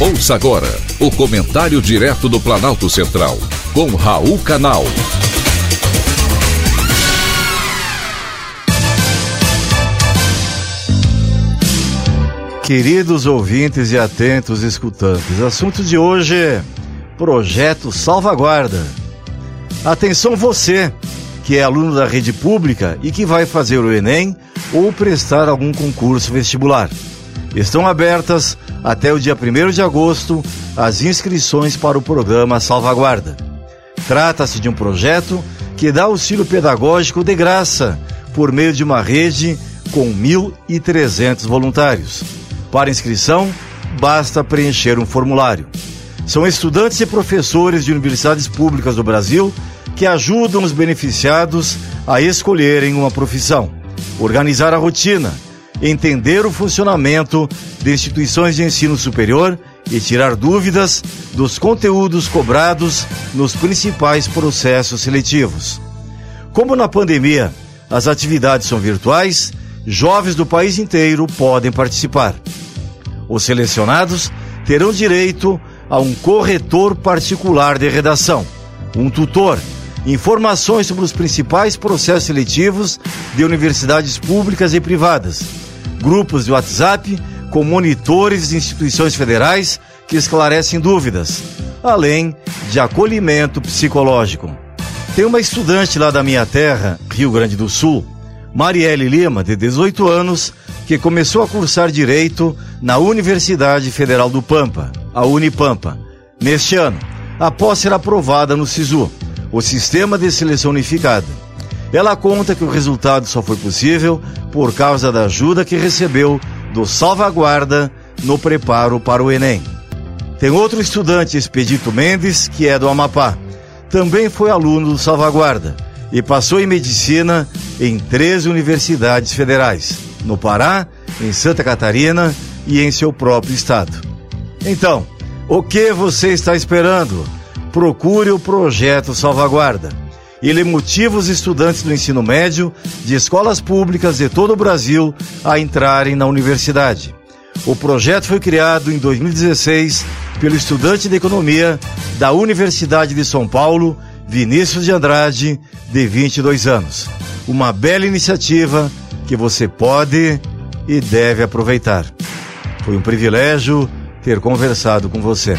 Ouça agora o comentário direto do Planalto Central, com Raul Canal. Queridos ouvintes e atentos escutantes, assunto de hoje é Projeto Salvaguarda. Atenção você, que é aluno da rede pública e que vai fazer o Enem ou prestar algum concurso vestibular. Estão abertas até o dia 1 de agosto as inscrições para o programa Salvaguarda. Trata-se de um projeto que dá auxílio pedagógico de graça por meio de uma rede com 1.300 voluntários. Para inscrição, basta preencher um formulário. São estudantes e professores de universidades públicas do Brasil que ajudam os beneficiados a escolherem uma profissão, organizar a rotina, entender o funcionamento de instituições de ensino superior e tirar dúvidas dos conteúdos cobrados nos principais processos seletivos. Como na pandemia as atividades são virtuais, jovens do país inteiro podem participar. Os selecionados terão direito a um corretor particular de redação, um tutor, informações sobre os principais processos seletivos de universidades públicas e privadas grupos de WhatsApp com monitores de instituições federais que esclarecem dúvidas, além de acolhimento psicológico. Tem uma estudante lá da minha terra, Rio Grande do Sul, Marielle Lima, de 18 anos, que começou a cursar Direito na Universidade Federal do Pampa, a Unipampa, neste ano, após ser aprovada no SISU, o Sistema de Seleção Unificada. Ela conta que o resultado só foi possível por causa da ajuda que recebeu do Salvaguarda no preparo para o Enem. Tem outro estudante, Expedito Mendes, que é do Amapá. Também foi aluno do Salvaguarda e passou em medicina em 13 universidades federais, no Pará, em Santa Catarina e em seu próprio estado. Então, o que você está esperando? Procure o projeto Salvaguarda ele motiva os estudantes do ensino médio de escolas públicas de todo o Brasil a entrarem na universidade. O projeto foi criado em 2016 pelo estudante de economia da Universidade de São Paulo, Vinícius de Andrade, de 22 anos. Uma bela iniciativa que você pode e deve aproveitar. Foi um privilégio ter conversado com você.